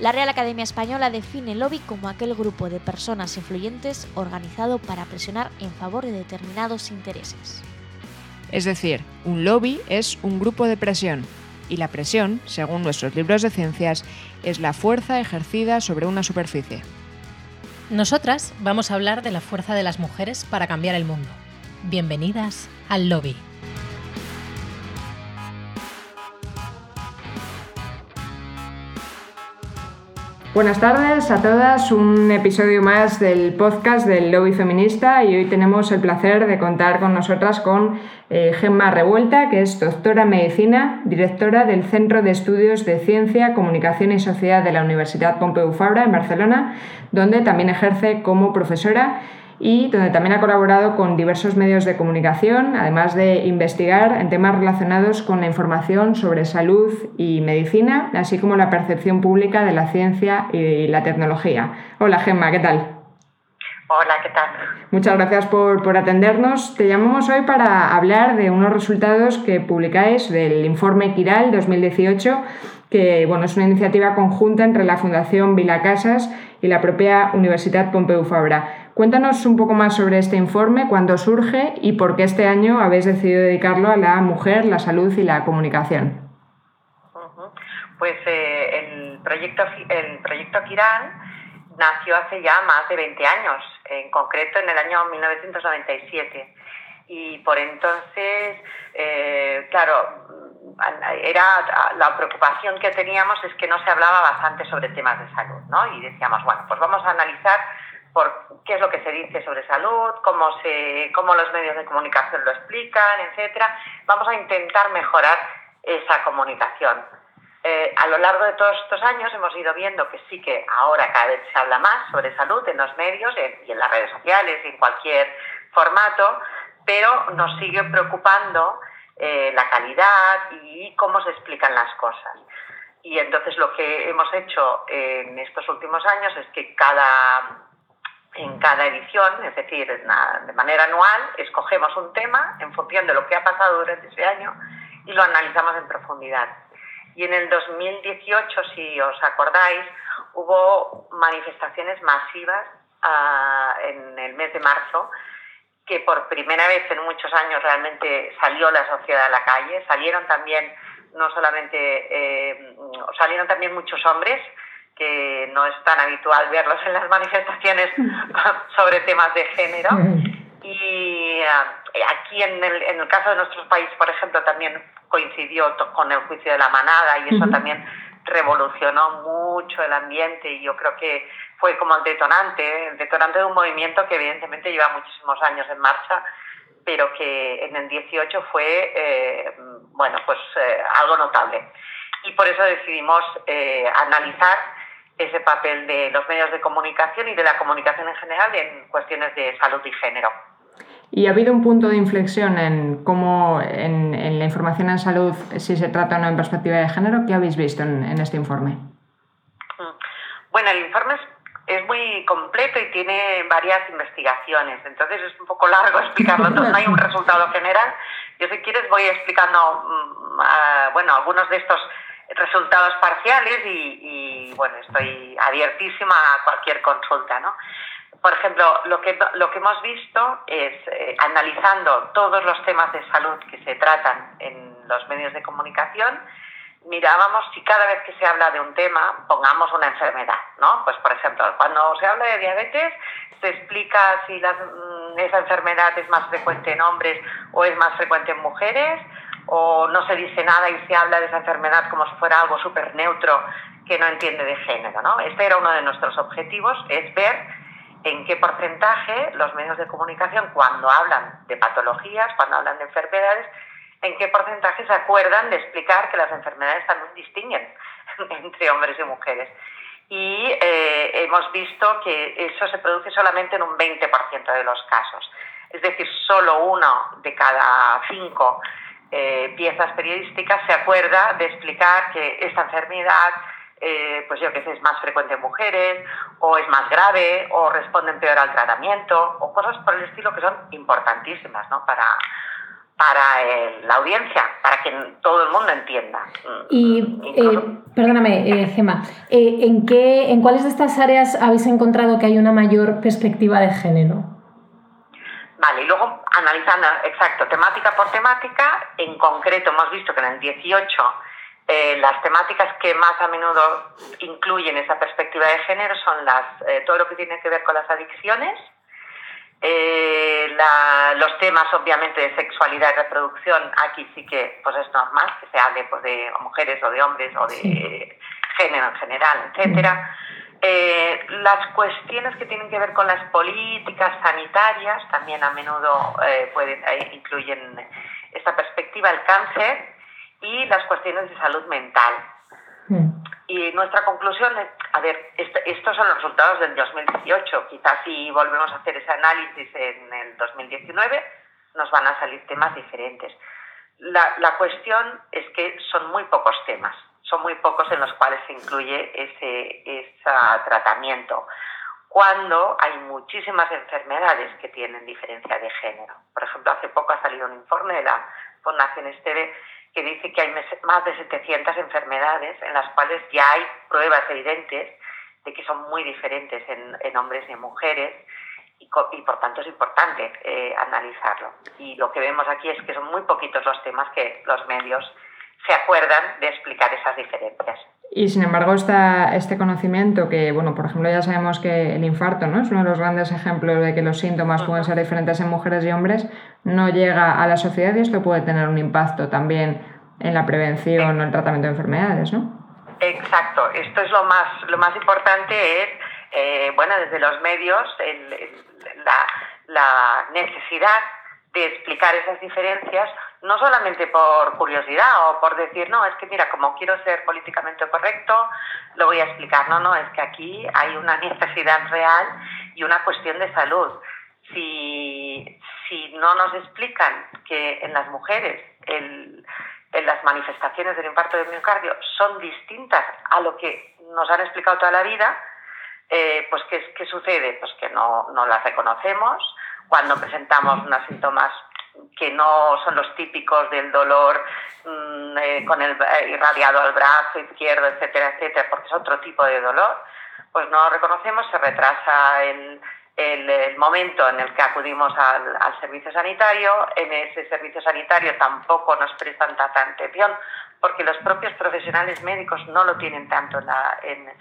La Real Academia Española define el lobby como aquel grupo de personas influyentes organizado para presionar en favor de determinados intereses. Es decir, un lobby es un grupo de presión, y la presión, según nuestros libros de ciencias, es la fuerza ejercida sobre una superficie. Nosotras vamos a hablar de la fuerza de las mujeres para cambiar el mundo. Bienvenidas al lobby. Buenas tardes a todas, un episodio más del podcast del Lobby Feminista y hoy tenemos el placer de contar con nosotras con eh, Gemma Revuelta, que es doctora en medicina, directora del Centro de Estudios de Ciencia, Comunicación y Sociedad de la Universidad Pompeu Fabra en Barcelona, donde también ejerce como profesora y donde también ha colaborado con diversos medios de comunicación, además de investigar en temas relacionados con la información sobre salud y medicina, así como la percepción pública de la ciencia y la tecnología. Hola Gemma, ¿qué tal? Hola, ¿qué tal? Muchas gracias por, por, atendernos. Te llamamos hoy para hablar de unos resultados que publicáis del informe Quiral 2018 que bueno, es una iniciativa conjunta entre la Fundación Vila Casas y la propia Universidad Pompeu Fabra. Cuéntanos un poco más sobre este informe, cuándo surge y por qué este año habéis decidido dedicarlo a la mujer, la salud y la comunicación. Pues eh, el, proyecto, el proyecto Kiran nació hace ya más de 20 años, en concreto en el año 1997. Y por entonces, eh, claro, era la preocupación que teníamos es que no se hablaba bastante sobre temas de salud, ¿no? Y decíamos, bueno, pues vamos a analizar por qué es lo que se dice sobre salud, cómo se, cómo los medios de comunicación lo explican, etcétera. Vamos a intentar mejorar esa comunicación. Eh, a lo largo de todos estos años hemos ido viendo que sí que ahora cada vez se habla más sobre salud en los medios y en las redes sociales y en cualquier formato, pero nos sigue preocupando eh, la calidad y cómo se explican las cosas. Y entonces lo que hemos hecho en estos últimos años es que cada, en cada edición, es decir, de manera anual, escogemos un tema en función de lo que ha pasado durante ese año y lo analizamos en profundidad. Y en el 2018, si os acordáis, hubo manifestaciones masivas ah, en el mes de marzo que por primera vez en muchos años realmente salió la sociedad a la calle, salieron también no solamente eh, salieron también muchos hombres que no es tan habitual verlos en las manifestaciones sobre temas de género. Y eh, aquí en el, en el caso de nuestro país por ejemplo también coincidió con el juicio de la manada y eso también revolucionó mucho el ambiente y yo creo que fue como el detonante, el detonante de un movimiento que evidentemente lleva muchísimos años en marcha, pero que en el 18 fue, eh, bueno, pues eh, algo notable. Y por eso decidimos eh, analizar ese papel de los medios de comunicación y de la comunicación en general en cuestiones de salud y género. ¿Y ha habido un punto de inflexión en cómo en, la información en salud, si se trata o no en perspectiva de género? ¿Qué habéis visto en, en este informe? Mm. Bueno, el informe es es muy completo y tiene varias investigaciones, entonces es un poco largo explicarlo no hay un resultado general. Yo si quieres voy explicando mm, bueno, algunos de estos resultados parciales y, bueno, estoy abiertísima a cualquier consulta, ¿no? Por ejemplo, lo que, lo que hemos visto es, eh, analizando todos los temas de salud que se tratan en los medios de comunicación, mirábamos si cada vez que se habla de un tema pongamos una enfermedad, ¿no? Pues por ejemplo, cuando se habla de diabetes se explica si mm, esa enfermedad es más frecuente en hombres o es más frecuente en mujeres o no se dice nada y se habla de esa enfermedad como si fuera algo súper neutro que no entiende de género, ¿no? Este era uno de nuestros objetivos, es ver en qué porcentaje los medios de comunicación cuando hablan de patologías, cuando hablan de enfermedades, en qué porcentaje se acuerdan de explicar que las enfermedades también distinguen entre hombres y mujeres. Y eh, hemos visto que eso se produce solamente en un 20% de los casos. Es decir, solo uno de cada cinco eh, piezas periodísticas se acuerda de explicar que esta enfermedad, eh, pues yo que sé, es más frecuente en mujeres, o es más grave, o responden peor al tratamiento, o cosas por el estilo que son importantísimas ¿no? para, para la audiencia, para que todo el mundo entienda. Y, eh, perdóname, eh, Gema, eh, ¿en, qué, ¿en cuáles de estas áreas habéis encontrado que hay una mayor perspectiva de género? Vale, y luego analizando, exacto, temática por temática, en concreto hemos visto que en el 18 las temáticas que más a menudo incluyen esa perspectiva de género son las, todo lo que tiene que ver con las adicciones, eh, los temas, obviamente, de sexualidad y reproducción, aquí sí que pues es normal que se hable pues, de mujeres o de hombres o de género en general, etcétera. Eh, las cuestiones que tienen que ver con las políticas sanitarias también a menudo eh, pueden, incluyen esta perspectiva, el cáncer y las cuestiones de salud mental. Mm. Y nuestra conclusión es, a ver, estos son los resultados del 2018. Quizás si volvemos a hacer ese análisis en el 2019, nos van a salir temas diferentes. La, la cuestión es que son muy pocos temas, son muy pocos en los cuales se incluye ese, ese tratamiento, cuando hay muchísimas enfermedades que tienen diferencia de género. Por ejemplo, hace poco ha salido un informe de la Fundación Esteve que dice que hay más de 700 enfermedades en las cuales ya hay pruebas evidentes de que son muy diferentes en, hombres y en mujeres y, por tanto es importante eh, analizarlo. Y lo que vemos aquí es que son muy poquitos los temas que los medios se acuerdan de explicar esas diferencias. Y sin embargo, está este conocimiento que, bueno, por ejemplo, ya sabemos que el infarto ¿no? es uno de los grandes ejemplos de que los síntomas pueden ser diferentes en mujeres y hombres, no llega a la sociedad y esto puede tener un impacto también en la prevención o el tratamiento de enfermedades, ¿no? Exacto, esto es lo más, lo más importante es, eh, bueno, desde los medios, la, la necesidad de explicar esas diferencias, no solamente por curiosidad o por decir, no, es que mira, como quiero ser políticamente correcto, lo voy a explicar. No, no, es que aquí hay una necesidad real y una cuestión de salud. Si, si no nos explican que en las mujeres el, en las manifestaciones del infarto de miocardio son distintas a lo que nos han explicado toda la vida, eh, pues ¿qué, ¿qué, sucede? Pues que no, no las reconocemos, cuando presentamos unos síntomas que no son los típicos del dolor mm, eh, con el irradiado al brazo izquierdo, etcétera, etcétera, porque es otro tipo de dolor, pues no lo reconocemos, se retrasa el, el, momento en el que acudimos al, al, servicio sanitario, en ese servicio sanitario tampoco nos prestan tanta atención, porque los propios profesionales médicos no lo tienen tanto en,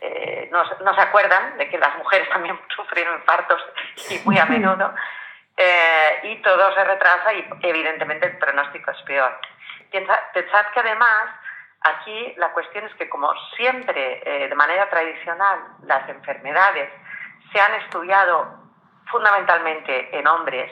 eh, no, se acuerdan de que las mujeres también sufren infartos y muy a menudo, eh, y todo se retrasa y evidentemente el pronóstico es peor. Pensad que además aquí la cuestión es que como siempre, eh, de manera tradicional, las enfermedades se han estudiado fundamentalmente en hombres,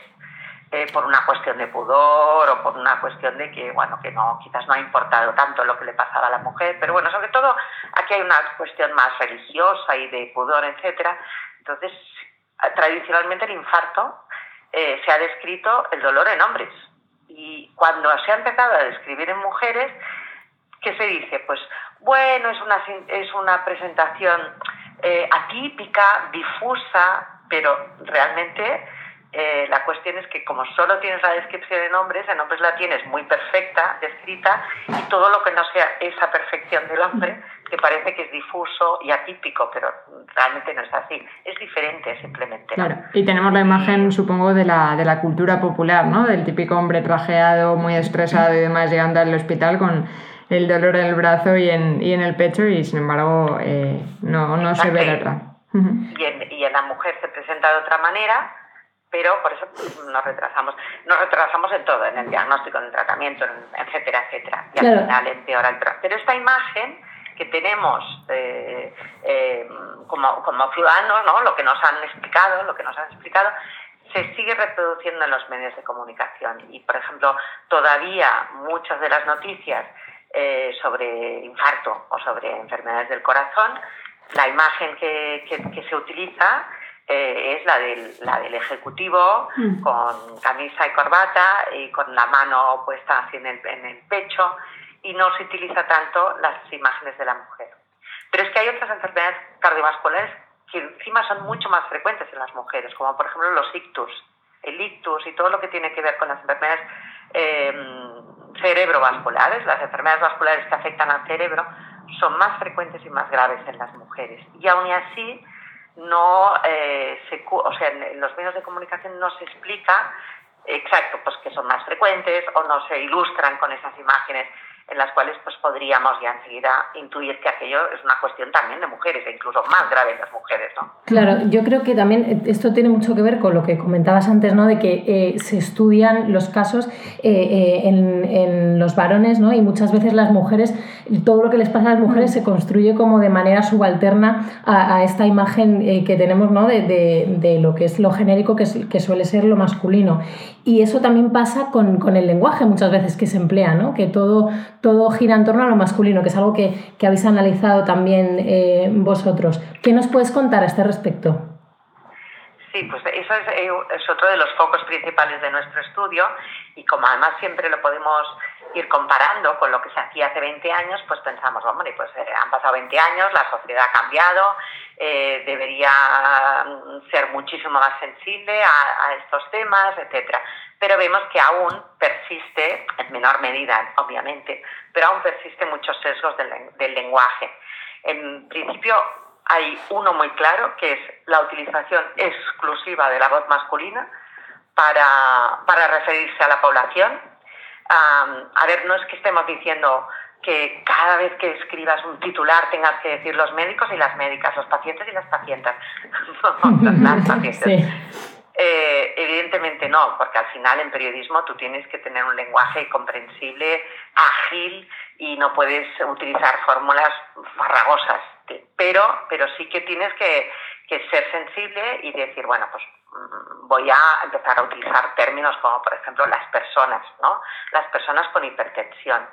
eh, por una cuestión de pudor o por una cuestión de que, bueno, que no, quizás no ha importado tanto lo que le pasaba a la mujer, pero bueno, sobre todo aquí hay una cuestión más religiosa y de pudor, etcétera. Entonces, tradicionalmente el infarto eh, se ha descrito el dolor en hombres y cuando se ha empezado a describir en mujeres, ¿qué se dice? Pues bueno, es una, es una presentación eh, atípica, difusa, pero realmente eh, la cuestión es que como solo tienes la descripción en hombres, en hombres la tienes muy perfecta, descrita, y todo lo que no sea esa perfección del hombre, que parece que es difuso y atípico, pero realmente no es así. Es diferente simplemente. Claro, y tenemos la imagen, supongo, de la, de la cultura popular, ¿no? Del típico hombre trajeado, muy estresado y demás, llegando al hospital con el dolor en el brazo y en, y en el pecho, y sin embargo eh, no, no se ve la otra. Y en, y en la mujer se presenta de otra manera pero por eso nos retrasamos. Nos retrasamos en todo, en el diagnóstico, en el tratamiento, etcétera, etcétera. Y al final empeora el Pero esta imagen que tenemos eh, eh, como, como ciudadanos, ¿no? lo que nos han explicado, lo que nos han explicado, se sigue reproduciendo en los medios de comunicación. Y, por ejemplo, todavía muchas de las noticias eh, sobre infarto o sobre enfermedades del corazón, la imagen que, que se utiliza eh, es la del, la del ejecutivo mm. con camisa y corbata y con la mano puesta así en el, en el pecho y no se utiliza tanto las imágenes de la mujer. Pero es que hay otras enfermedades cardiovasculares que encima son mucho más frecuentes en las mujeres, como por ejemplo los ictus, el ictus y todo lo que tiene que ver con las enfermedades em, cerebrovasculares, las enfermedades vasculares que afectan al cerebro, son más frecuentes y más graves en las mujeres. Y aún así, no eh, se, o sea, en los medios de comunicación no se explica exacto, pues que son más frecuentes o no se ilustran con esas imágenes en las cuales pues podríamos ya enseguida intuir que aquello es una cuestión también de mujeres e incluso más grave en las mujeres, ¿no? Claro, yo creo que también esto tiene mucho que ver con lo que comentabas antes, ¿no? De que eh, se estudian los casos eh, eh, en, en, los varones, ¿no? Y muchas veces las mujeres, todo lo que les pasa a las mujeres se construye como de manera subalterna a, a esta imagen que tenemos, ¿no? De, de, de, lo que es lo genérico que, es, que suele ser lo masculino. Y eso también pasa con, con el lenguaje muchas veces que se emplea, ¿no? Que todo todo gira en torno a lo masculino, que es algo que, que habéis analizado también eh, vosotros. ¿Qué nos puedes contar a este respecto? Sí, pues eso es, eh, es, otro de los focos principales de nuestro estudio y como además siempre lo podemos ir comparando con lo que se hacía hace 20 años, pues pensamos, hombre, pues eh, han pasado 20 años, la sociedad ha cambiado, debería ser muchísimo más sensible a, a estos temas, etcétera pero vemos que aún persiste, en menor medida, obviamente, pero aún persisten muchos sesgos del, del lenguaje. En principio, hay uno muy claro, que es la utilización exclusiva de la voz masculina para, para referirse a la población. Um, a ver, no es que estemos diciendo que cada vez que escribas un titular tengas que decir los médicos y las médicas, los pacientes y las pacientes. las pacientes. Sí. Eh, evidentemente no, porque al final en periodismo tú tienes que tener un lenguaje comprensible, ágil y no puedes utilizar fórmulas farragosas. Pero, pero sí que tienes que, ser sensible y decir, bueno, pues mm, voy a empezar a utilizar términos como, por ejemplo, las personas, ¿no? Las personas con hipertensión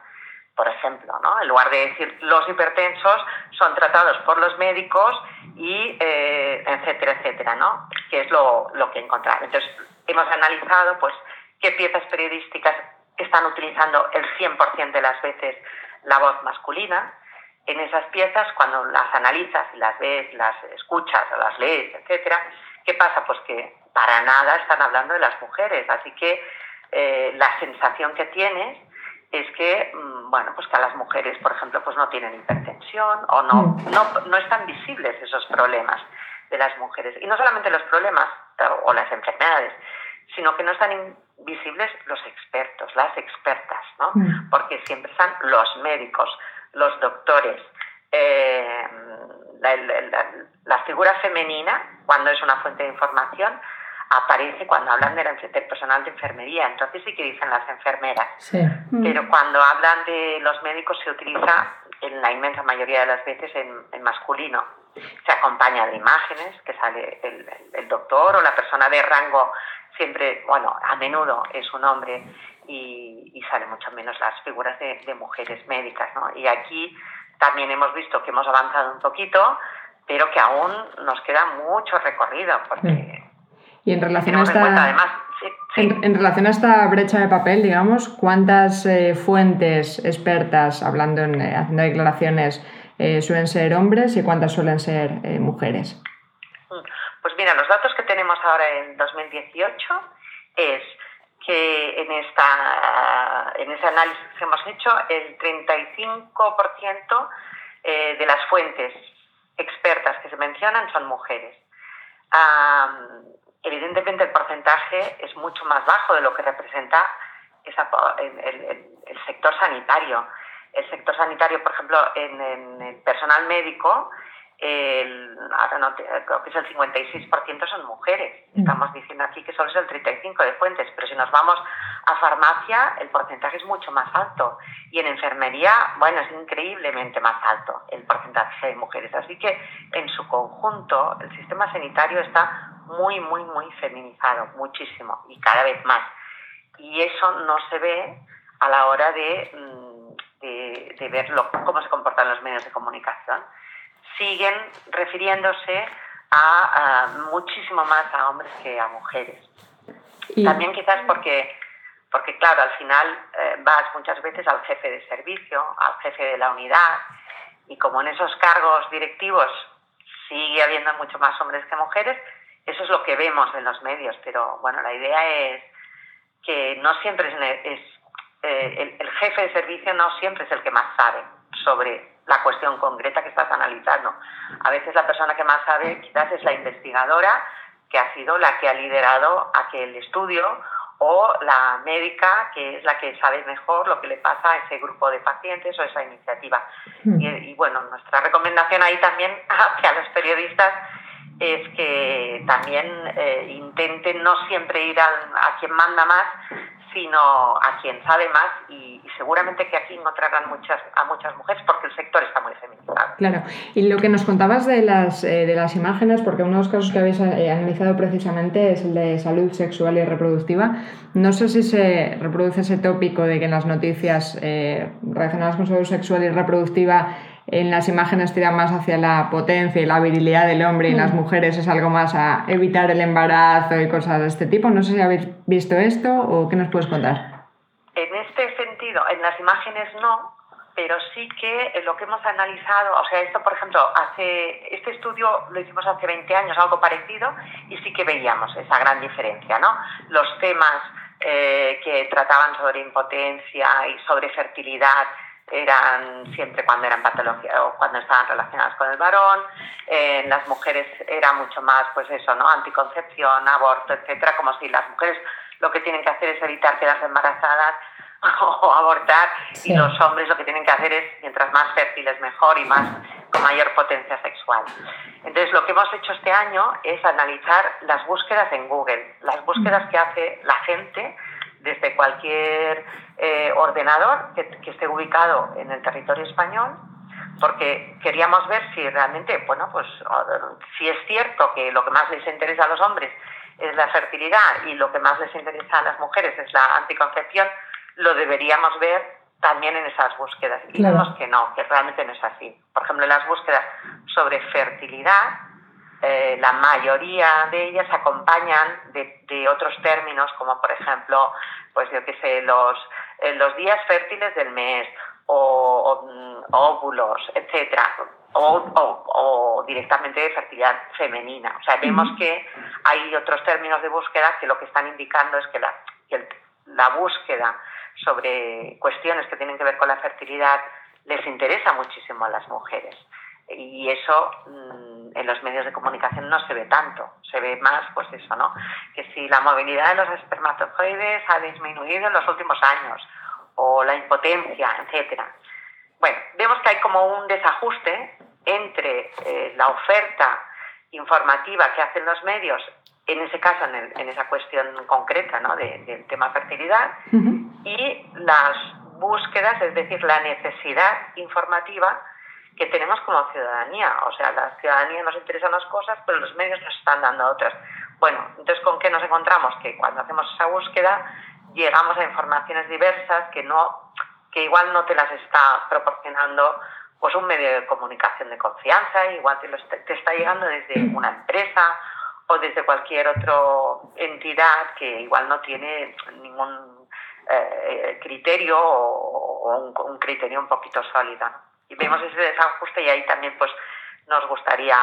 por ejemplo, ¿no? En lugar de decir los hipertensos son tratados por los médicos y eh, etcétera, etcétera, ¿no? Que es lo, lo que encontrar. Entonces, hemos analizado, pues, qué piezas periodísticas están utilizando el 100% de las veces la voz masculina. En esas piezas, cuando las analizas y las ves, las escuchas o las lees, etcétera, ¿qué pasa? Pues que para nada están hablando de las mujeres. Así que eh, la sensación que tienes es que, mm, bueno, pues que a las mujeres, por ejemplo, pues no tienen hipertensión o no, mm. no, no están visibles esos problemas de las mujeres. Y no solamente los problemas o las enfermedades, sino que no están visibles los expertos, las expertas, ¿no? Mm. Porque siempre están los médicos, los doctores. Eh, la, la, la, figura femenina, cuando es una fuente de información, aparece cuando hablan de del personal de enfermería, entonces sí que dicen las enfermeras. Pero cuando hablan de los médicos se utiliza en la inmensa mayoría de las veces en, en masculino. Se acompaña de imágenes, que sale el, el, doctor o la persona de rango, siempre, bueno, a menudo es un hombre y, y sale mucho menos las figuras de, de, mujeres médicas. ¿no? Y aquí también hemos visto que hemos avanzado un poquito, pero que aún nos queda mucho recorrido, porque... Y en relación, a esta, En, relación a esta brecha de papel, digamos, ¿cuántas eh, fuentes expertas, hablando en, eh, haciendo declaraciones, eh, suelen ser hombres y cuántas suelen ser mujeres? Pues mira, los datos que tenemos ahora en 2018 es que en, esta, en ese análisis que hemos hecho, el 35% de las fuentes expertas que se mencionan son mujeres. Evidentemente el porcentaje es mucho más bajo de lo que representa esa, el, el, el, sector sanitario. El sector sanitario, por ejemplo, en, en el personal médico, el, ahora no, creo que es el 56% son mujeres. Mm. Estamos diciendo aquí que solo es el 35% de fuentes, pero si nos vamos a farmacia, el porcentaje es mucho más alto. Y en enfermería, bueno, es increíblemente más alto el porcentaje de mujeres. Así que en su conjunto, el sistema sanitario está muy, muy, muy feminizado, muchísimo, y cada vez más. Y eso no se ve a la hora de, mm, de, de ver lo, cómo se comportan los medios de comunicación. Siguen refiriéndose a, a muchísimo más a hombres que a mujeres. Y... También quizás porque, porque, claro, al final eh, vas muchas veces al jefe de servicio, al jefe de la unidad, y como en esos cargos directivos sigue habiendo mucho más hombres que mujeres, eso es lo que vemos en los medios, pero bueno, la idea es, que no siempre es, eh, el, jefe de servicio no siempre es el que más sabe sobre la cuestión concreta que estás analizando. A veces la persona que más sabe quizás es la investigadora que ha sido la que ha liderado aquel estudio o la médica que es la que sabe mejor lo que le pasa a ese grupo de pacientes o esa iniciativa. Hmm. Y, bueno, nuestra recomendación ahí también hacia los periodistas es que también eh, intenten no siempre ir a quien manda más, sino a quien sabe más y, seguramente que aquí encontrarán muchas, a muchas mujeres porque el sector está muy feminizado. Claro, y lo que nos contabas de las, eh, de las imágenes, porque uno de los casos que habéis eh, analizado precisamente es el de salud sexual y reproductiva, no sé si se reproduce ese tópico de que en las noticias eh, relacionadas con salud sexual y reproductiva en las imágenes tira más hacia la potencia y la virilidad del hombre y en las mm. mujeres es algo más a evitar el embarazo y cosas de este tipo. No sé si habéis visto esto o qué nos puedes contar. En este sentido, en las imágenes no, pero sí que lo que hemos analizado, o sea, esto por ejemplo, hace este estudio lo hicimos hace 20 años, algo parecido, y sí que veíamos esa gran diferencia, ¿no? Los temas eh, que trataban sobre impotencia y sobre fertilidad eran siempre cuando eran patologías o cuando estaban relacionadas con el varón. En las mujeres era mucho más, pues eso, ¿no? Anticoncepción, aborto, etcétera, como si las mujeres lo que tienen que hacer es evitar quedarse embarazadas o abortar y los hombres lo que tienen que hacer es mientras más fértiles mejor y más con mayor potencia sexual. Entonces lo que hemos hecho este año es analizar las búsquedas en Google, las búsquedas que hace la gente desde cualquier eh, ordenador que, esté ubicado en el territorio español, porque queríamos ver si realmente, bueno, pues si es cierto que lo que más les interesa a los hombres es la fertilidad y lo que más les interesa a las mujeres es la anticoncepción, lo deberíamos ver también en esas búsquedas. Y vemos que no, que realmente no es así. Por ejemplo, en las búsquedas sobre fertilidad, eh, la mayoría de ellas acompañan de, otros términos, como por ejemplo, pues yo qué sé, los, eh, los días fértiles del mes o, mm, óvulos, etcétera, o, directamente de fertilidad femenina. O sea, vemos que hay otros términos de búsqueda que lo que están indicando es que la, que la búsqueda sobre cuestiones que tienen que ver con la fertilidad les interesa muchísimo a las mujeres y eso mm, en los medios de comunicación no se ve tanto, se ve más pues eso, ¿no? Que si la movilidad de los espermatozoides ha disminuido en los últimos años o la impotencia, etcétera. Bueno, vemos que hay como un desajuste entre eh, la oferta informativa que hacen los medios, en ese caso, en, esa cuestión concreta ¿no? del tema fertilidad, y las búsquedas, es decir, la necesidad informativa que tenemos como ciudadanía. O sea, la ciudadanía nos interesa unas cosas, pero los medios nos están dando otras. Bueno, entonces, ¿con qué nos encontramos? Que cuando hacemos esa búsqueda llegamos a informaciones diversas que, no, que igual no te las está proporcionando pues un medio de comunicación de confianza, igual te, te está llegando desde una empresa o desde cualquier otra entidad que igual no tiene ningún eh, criterio o, un, criterio un poquito sólido y vemos ese desajuste y ahí también pues nos gustaría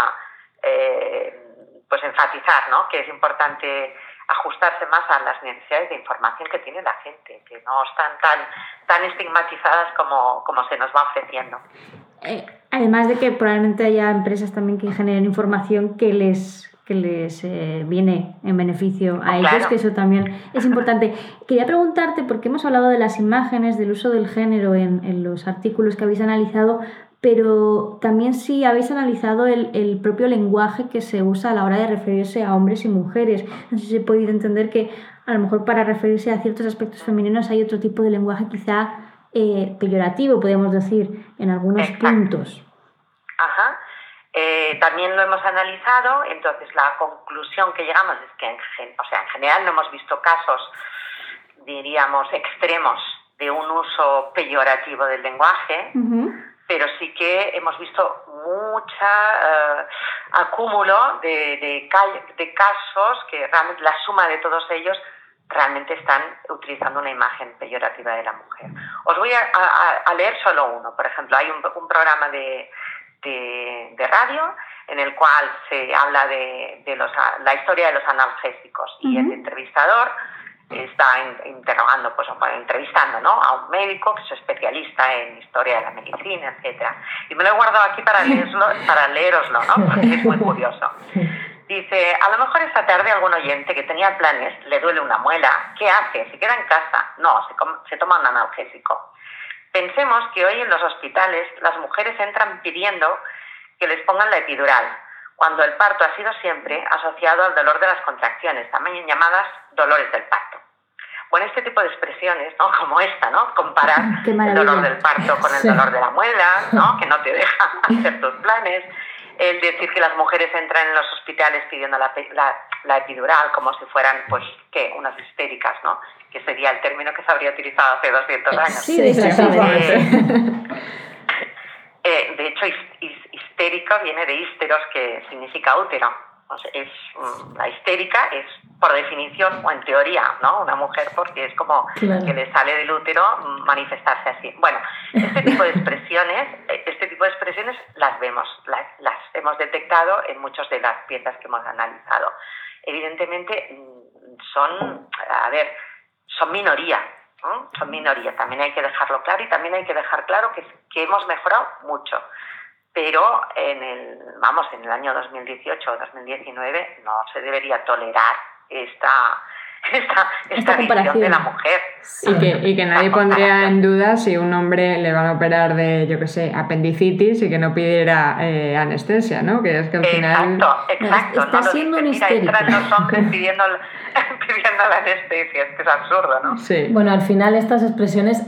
eh, pues enfatizar ¿no? que es importante ajustarse más a las necesidades de información que tiene la gente, que no están tan, tan estigmatizadas como, como se nos va ofreciendo. Eh, además de que probablemente haya empresas también que generen información que les que les eh, viene en beneficio a ellos, que eso también es importante. Quería preguntarte, porque hemos hablado de las imágenes, del uso del género en, en los artículos que habéis analizado, pero también si habéis analizado el, el, propio lenguaje que se usa a la hora de referirse a hombres y mujeres. No sé si he podido entender que a lo mejor para referirse a ciertos aspectos femeninos hay otro tipo de lenguaje quizá eh, peyorativo, podemos decir, en algunos puntos. Eh, también lo hemos analizado, entonces la conclusión que llegamos es que en, o sea, en general no hemos visto casos, diríamos, extremos de un uso peyorativo del lenguaje, pero sí que hemos visto mucha eh, acúmulo de, de, casos que realmente la suma de todos ellos realmente están utilizando una imagen peyorativa de la mujer. Os voy a, leer solo uno. Por ejemplo, hay un programa de, de, radio en el cual se habla de, los, la historia de los analgésicos y el entrevistador está interrogando, pues entrevistando ¿no? a un médico que es especialista en historia de la medicina, etcétera. Y me lo he guardado aquí para leerlo, para leeroslo, ¿no? Porque es muy curioso. Dice, a lo mejor esta tarde algún oyente que tenía planes le duele una muela. ¿Qué hace? ¿Se queda en casa? No, se, se toma un analgésico. Pensemos que hoy en los hospitales las mujeres entran pidiendo que les pongan la epidural, cuando el parto ha sido siempre asociado al dolor de las contracciones, también llamadas dolores del parto. Bueno, este tipo de expresiones, ¿no? como esta, ¿no? comparar el dolor del parto con el dolor de la muela, ¿no? que no te deja hacer tus planes, el decir que las mujeres entran en los hospitales pidiendo la, la, epidural como si fueran, pues, ¿qué? Unas histéricas, ¿no? Que sería el término que se habría utilizado hace 200 años. Sí, exactamente. Eh, de hecho, histérico viene de hísteros, que significa útero es, mm, la histérica es, por definición, o en teoría, ¿no? Una mujer porque es como que le sale del útero manifestarse así. Bueno, este tipo de expresiones, este tipo de expresiones las vemos, las, las hemos detectado en muchas de las piezas que hemos analizado. Evidentemente mm, son, a ver, son minoría, son minoría, también hay que dejarlo claro y también hay que dejar claro que, que hemos mejorado mucho pero en el, vamos, en el año 2018 o 2019 no se debería tolerar esta, esta, esta, visión de la mujer. Y, que, y que nadie pondría en duda si un hombre le van a operar de, yo qué sé, apendicitis y que no pidiera eh, anestesia, ¿no? Que es que al final... Exacto, exacto. Está siendo un histérico. los hombres pidiendo, pidiendo la anestesia, es que es absurdo, ¿no? Sí. Bueno, al final estas expresiones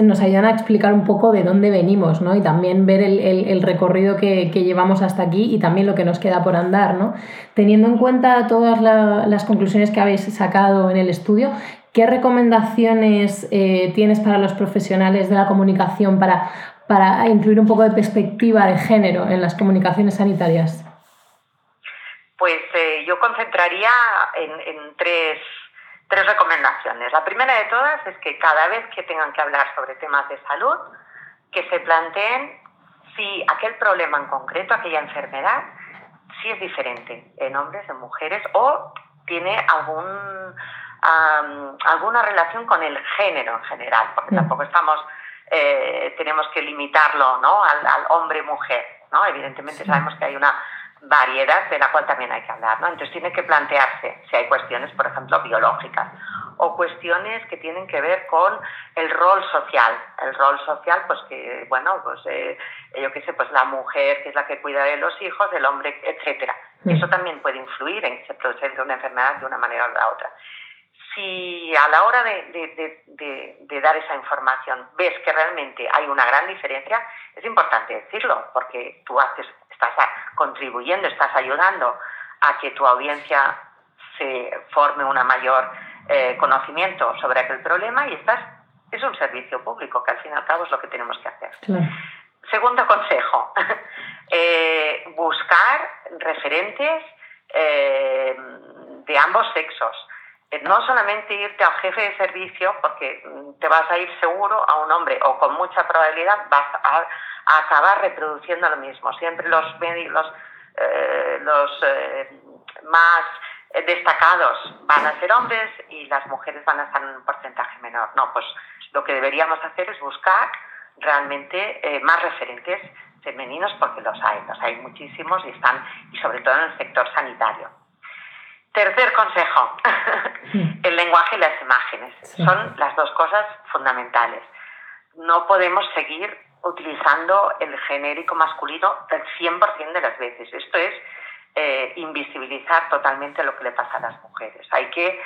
nos ayudan a explicar un poco de dónde venimos, ¿no? Y también ver el, el, el recorrido que, que, llevamos hasta aquí y también lo que nos queda por andar, ¿no? Teniendo en cuenta todas la, las conclusiones que habéis sacado en el estudio. ¿Qué recomendaciones eh, tienes para los profesionales de la comunicación para, para incluir un poco de perspectiva de género en las comunicaciones sanitarias? Pues eh, yo concentraría en, tres, tres recomendaciones. La primera de todas es que cada vez que tengan que hablar sobre temas de salud, que se planteen si aquel problema en concreto, aquella enfermedad, si es diferente en hombres, en mujeres o tiene algún, alguna relación con el género en general, porque mm. tampoco estamos, eh, tenemos que limitarlo ¿no? al, hombre-mujer. ¿no? Evidentemente sabemos que hay una variedad de la cual también hay que hablar. ¿no? Entonces tiene que plantearse si hay cuestiones, por ejemplo, biológicas o cuestiones que tienen que ver con el rol social. El rol social, pues que, bueno, pues eh, yo qué sé, pues la mujer que es la que cuida de los hijos, el hombre, etcétera. Eso también puede influir en que se presente una enfermedad de una manera o de la otra. Si a la hora de, dar esa información ves que realmente hay una gran diferencia, es importante decirlo, porque tú haces, estás contribuyendo, estás ayudando a que tu audiencia se forme una mayor eh, conocimiento sobre aquel problema y estás, es un servicio público, que al fin y al cabo es lo que tenemos que hacer. Segundo consejo, eh, buscar referentes eh, de ambos sexos. Eh, no solamente irte al jefe de servicio, porque te vas a ir seguro a un hombre, o con mucha probabilidad vas a, acabar reproduciendo lo mismo. Siempre los, los, los más destacados van a ser hombres y las mujeres van a estar en un porcentaje menor. No, pues lo que deberíamos hacer es buscar realmente más referentes femeninos porque los hay, los hay muchísimos y están, y sobre todo en el sector sanitario. Tercer consejo, el lenguaje y las imágenes. Son las dos cosas fundamentales. No podemos seguir utilizando el genérico masculino el 100% de las veces. Esto es eh, invisibilizar totalmente lo que le pasa a las mujeres. Hay que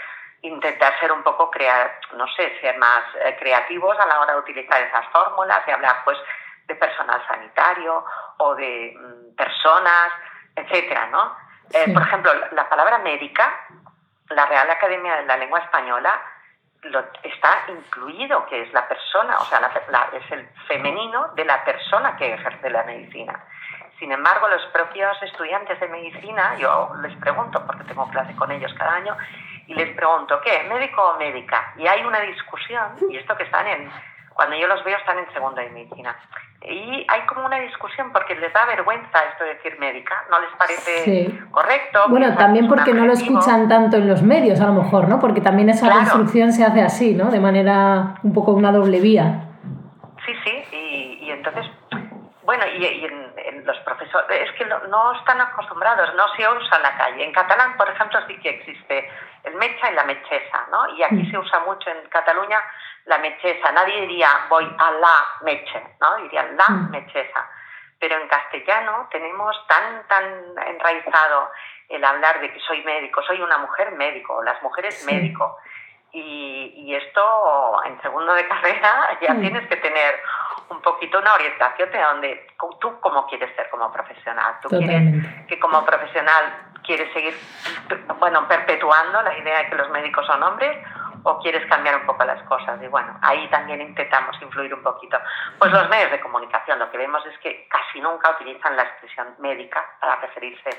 intentar ser un poco, crea no sé, ser más eh, creativos a la hora de utilizar esas fórmulas, de hablar pues de personal sanitario o de mm, personas, etcétera, ¿no? Eh, por ejemplo, la palabra médica, la Real Academia de la Lengua Española lo, está incluido, que es la persona, o sea, es el femenino de la persona que ejerce la medicina. Sin embargo, los propios estudiantes de medicina, yo les pregunto, porque tengo clase con ellos cada año, y les pregunto, ¿qué? ¿Médico o médica? Y hay una discusión, y esto que están en, cuando yo los veo están en segundo de medicina, y hay como una discusión porque les da vergüenza esto de decir médica, no les parece correcto. Bueno, también porque no lo escuchan tanto en los medios, a lo mejor, ¿no? Porque también esa construcción se hace así, ¿no? De manera un poco una doble vía. Sí, sí, y, entonces, bueno, y, en, los profesores, es que no, están acostumbrados, no se usa en la calle. En catalán, por ejemplo, sí que existe el mecha y la mechesa, ¿no? Y aquí mm. se usa mucho en Cataluña la mechesa. Nadie diría voy a la meche, ¿no? Dirían la mm. mechesa. Pero en castellano tenemos tan, tan enraizado el hablar de que soy médico, soy una mujer médico, las mujeres médico. Y, esto en segundo de carrera ya mm. tienes que tener un poquito una orientación de donde tú cómo quieres ser como profesional. Tú quieres que como profesional quieres seguir bueno perpetuando la idea de que los médicos son hombres o quieres cambiar un poco las cosas. Y bueno, ahí también intentamos influir un poquito. Pues los medios de comunicación lo que vemos es que casi nunca utilizan la expresión médica para referirse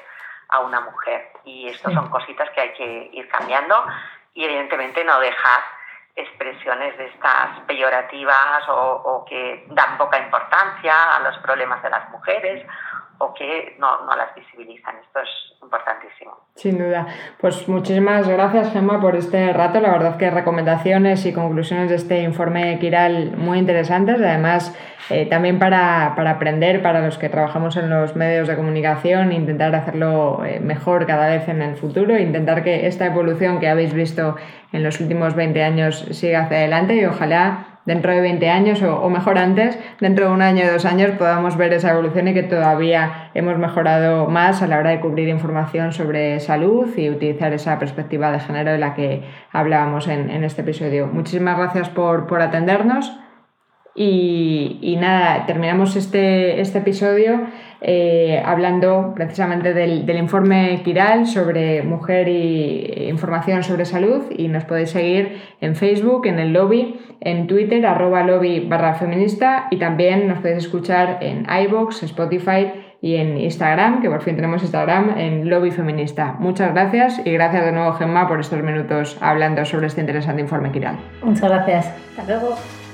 a una mujer. Y esto son cositas que hay que ir cambiando y evidentemente no dejar expresiones de estas peyorativas o, o que dan poca importancia a los problemas de las mujeres o que no, no las visibilizan. Esto es. Sin duda. Pues muchísimas gracias, Gemma, por este rato. La verdad que recomendaciones y conclusiones de este informe Kiral muy interesantes. Además, eh, también para, aprender, para los que trabajamos en los medios de comunicación, intentar hacerlo eh, mejor cada vez en el futuro, intentar que esta evolución que habéis visto en los últimos 20 años siga hacia adelante y ojalá dentro de 20 años o, mejor antes, dentro de un año o dos años podamos ver esa evolución y que todavía hemos mejorado más a la hora de cubrir información sobre salud y utilizar esa perspectiva de género de la que hablábamos en, en este episodio. Muchísimas gracias por, por atendernos. Y, nada, terminamos este, este episodio eh, hablando precisamente del, informe Kiral sobre mujer y información sobre salud y nos podéis seguir en Facebook, en el lobby, en Twitter, arroba lobby barra feminista y también nos podéis escuchar en iBox, Spotify y en Instagram, que por fin tenemos Instagram, en lobby feminista. Muchas gracias y gracias de nuevo Gemma por estos minutos hablando sobre este interesante informe Kiral. Muchas gracias. Hasta luego.